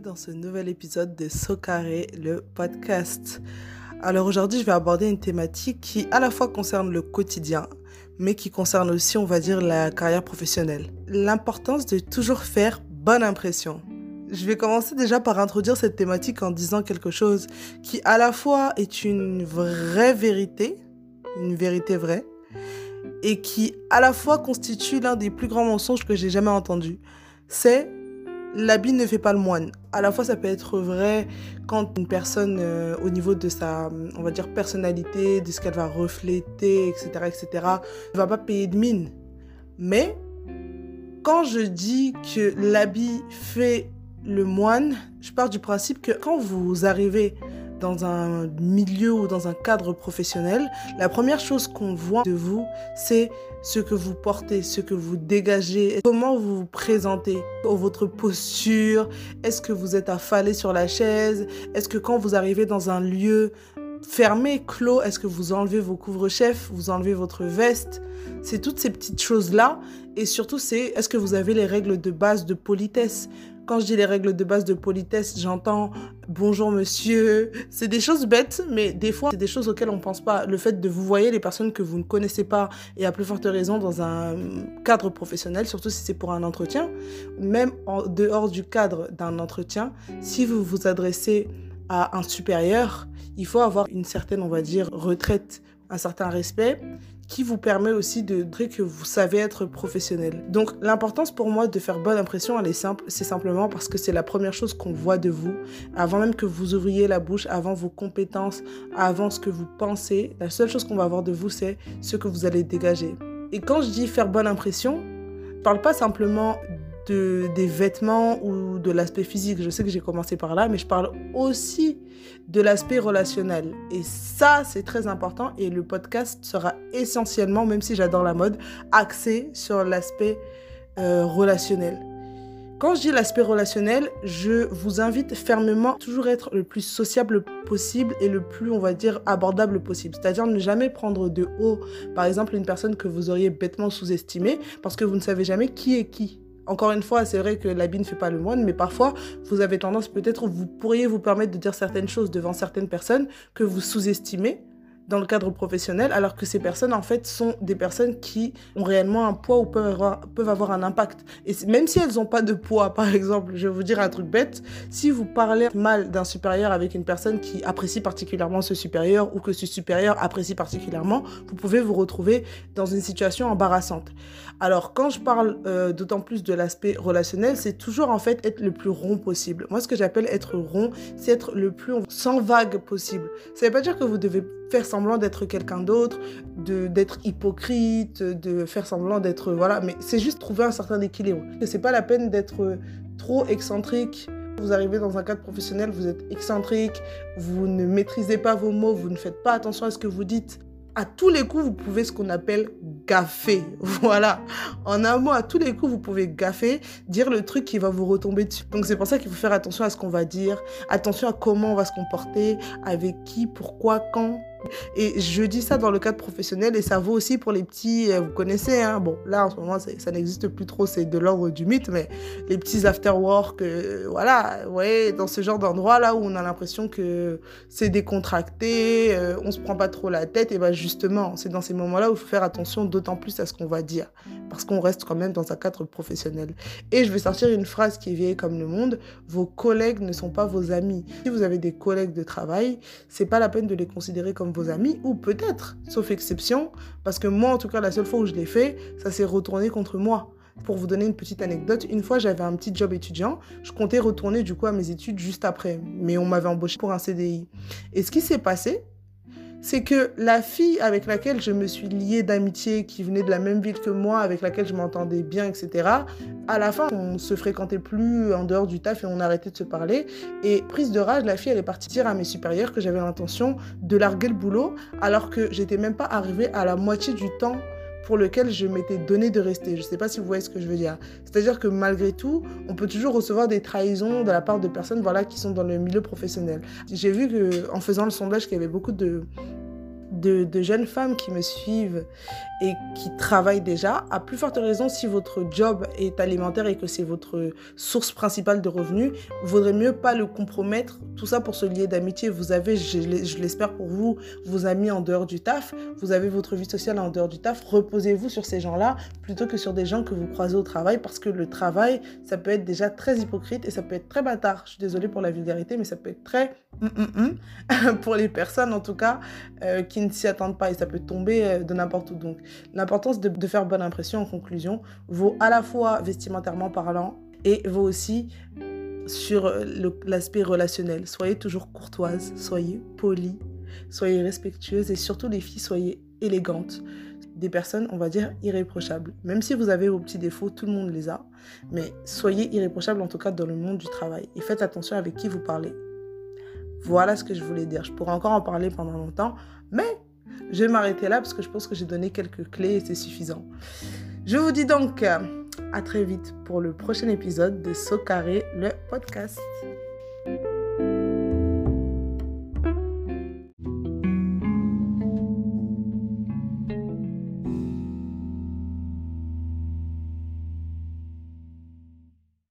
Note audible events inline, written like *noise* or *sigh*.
dans ce nouvel épisode de Socaré, le podcast. Alors aujourd'hui, je vais aborder une thématique qui à la fois concerne le quotidien, mais qui concerne aussi, on va dire, la carrière professionnelle. L'importance de toujours faire bonne impression. Je vais commencer déjà par introduire cette thématique en disant quelque chose qui à la fois est une vraie vérité, une vérité vraie, et qui à la fois constitue l'un des plus grands mensonges que j'ai jamais entendu. C'est l'habit ne fait pas le moine. À la fois, ça peut être vrai quand une personne, euh, au niveau de sa, on va dire, personnalité, de ce qu'elle va refléter, etc., etc., ne va pas payer de mine. Mais quand je dis que l'habit fait le moine, je pars du principe que quand vous arrivez dans un milieu ou dans un cadre professionnel, la première chose qu'on voit de vous, c'est ce que vous portez, ce que vous dégagez, comment vous vous présentez, votre posture, est-ce que vous êtes affalé sur la chaise, est-ce que quand vous arrivez dans un lieu fermé, clos, est-ce que vous enlevez vos couvre-chefs, vous enlevez votre veste, c'est toutes ces petites choses-là, et surtout c'est est-ce que vous avez les règles de base de politesse? Quand je dis les règles de base de politesse, j'entends bonjour monsieur. C'est des choses bêtes, mais des fois, c'est des choses auxquelles on pense pas. Le fait de vous voyer les personnes que vous ne connaissez pas, et à plus forte raison dans un cadre professionnel, surtout si c'est pour un entretien, même en dehors du cadre d'un entretien, si vous vous adressez à un supérieur, il faut avoir une certaine, on va dire, retraite, un certain respect qui vous permet aussi de dire que vous savez être professionnel. Donc l'importance pour moi de faire bonne impression, elle est simple, c'est simplement parce que c'est la première chose qu'on voit de vous, avant même que vous ouvriez la bouche, avant vos compétences, avant ce que vous pensez, la seule chose qu'on va voir de vous, c'est ce que vous allez dégager. Et quand je dis faire bonne impression, parle pas simplement de, des vêtements ou de l'aspect physique. Je sais que j'ai commencé par là, mais je parle aussi de l'aspect relationnel. Et ça, c'est très important. Et le podcast sera essentiellement, même si j'adore la mode, axé sur l'aspect euh, relationnel. Quand je dis l'aspect relationnel, je vous invite fermement à toujours être le plus sociable possible et le plus, on va dire, abordable possible. C'est-à-dire ne jamais prendre de haut, par exemple, une personne que vous auriez bêtement sous-estimée parce que vous ne savez jamais qui est qui. Encore une fois, c'est vrai que l'habit ne fait pas le moine, mais parfois, vous avez tendance, peut-être, vous pourriez vous permettre de dire certaines choses devant certaines personnes que vous sous-estimez dans le cadre professionnel, alors que ces personnes, en fait, sont des personnes qui ont réellement un poids ou peuvent avoir, peuvent avoir un impact. Et même si elles n'ont pas de poids, par exemple, je vais vous dire un truc bête, si vous parlez mal d'un supérieur avec une personne qui apprécie particulièrement ce supérieur ou que ce supérieur apprécie particulièrement, vous pouvez vous retrouver dans une situation embarrassante. Alors, quand je parle euh, d'autant plus de l'aspect relationnel, c'est toujours en fait être le plus rond possible. Moi, ce que j'appelle être rond, c'est être le plus sans vague possible. Ça ne veut pas dire que vous devez faire semblant d'être quelqu'un d'autre, d'être hypocrite, de faire semblant d'être voilà, mais c'est juste trouver un certain équilibre. C'est pas la peine d'être trop excentrique. Vous arrivez dans un cadre professionnel, vous êtes excentrique, vous ne maîtrisez pas vos mots, vous ne faites pas attention à ce que vous dites. À tous les coups, vous pouvez ce qu'on appelle gaffer. *laughs* Voilà. En un mot, à tous les coups, vous pouvez gaffer, dire le truc qui va vous retomber dessus. Donc c'est pour ça qu'il faut faire attention à ce qu'on va dire, attention à comment on va se comporter, avec qui, pourquoi, quand. Et je dis ça dans le cadre professionnel et ça vaut aussi pour les petits, euh, vous connaissez, hein, bon, là en ce moment ça n'existe plus trop, c'est de l'ordre du mythe, mais les petits after-work, euh, voilà, ouais, dans ce genre d'endroit là où on a l'impression que c'est décontracté, euh, on se prend pas trop la tête, et ben justement, c'est dans ces moments-là où il faut faire attention d'autant plus à ce qu'on va dire, parce qu'on reste quand même dans un cadre professionnel. Et je vais sortir une phrase qui est vieille comme le monde, vos collègues ne sont pas vos amis. Si vous avez des collègues de travail, c'est pas la peine de les considérer comme vos amis, ou peut-être, sauf exception, parce que moi, en tout cas, la seule fois où je l'ai fait, ça s'est retourné contre moi. Pour vous donner une petite anecdote, une fois j'avais un petit job étudiant, je comptais retourner du coup à mes études juste après, mais on m'avait embauché pour un CDI. Et ce qui s'est passé, c'est que la fille avec laquelle je me suis liée d'amitié, qui venait de la même ville que moi, avec laquelle je m'entendais bien, etc., à la fin, on se fréquentait plus en dehors du taf et on arrêtait de se parler. Et prise de rage, la fille, elle est partie dire à mes supérieurs que j'avais l'intention de larguer le boulot, alors que j'étais même pas arrivée à la moitié du temps pour lequel je m'étais donné de rester. Je ne sais pas si vous voyez ce que je veux dire. C'est-à-dire que malgré tout, on peut toujours recevoir des trahisons de la part de personnes voilà, qui sont dans le milieu professionnel. J'ai vu que faisant le sondage qu'il y avait beaucoup de de, jeunes femmes qui me suivent et qui travaillent déjà, à plus forte raison si votre job est alimentaire et que c'est votre source principale de revenus, vaudrait mieux pas le compromettre, tout ça pour se lier d'amitié. Vous avez, je l'espère pour vous, vos amis en dehors du taf, vous avez votre vie sociale en dehors du taf, reposez-vous sur ces gens-là plutôt que sur des gens que vous croisez au travail parce que le travail, ça peut être déjà très hypocrite et ça peut être très bâtard. Je suis désolée pour la vulgarité, mais ça peut être très hum, hum, hum, *laughs* pour les personnes en tout cas euh, qui ne s'y attendent pas et ça peut tomber euh, de n'importe où. Donc l'importance de, de, faire bonne impression en conclusion vaut à la fois vestimentairement parlant et vaut aussi sur euh, l'aspect relationnel. Soyez toujours courtoise, soyez polie, soyez respectueuse et surtout les filles, soyez élégantes. Des personnes, on va dire, irréprochables. Même si vous avez vos petits défauts, tout le monde les a. Mais soyez irréprochables en tout cas dans le monde du travail. Et faites attention avec qui vous parlez. Voilà ce que je voulais dire. Je pourrais encore en parler pendant longtemps, mais je vais m'arrêter là parce que je pense que j'ai donné quelques clés et c'est suffisant. Je vous dis donc euh, à très vite pour le prochain épisode de Carré, le podcast.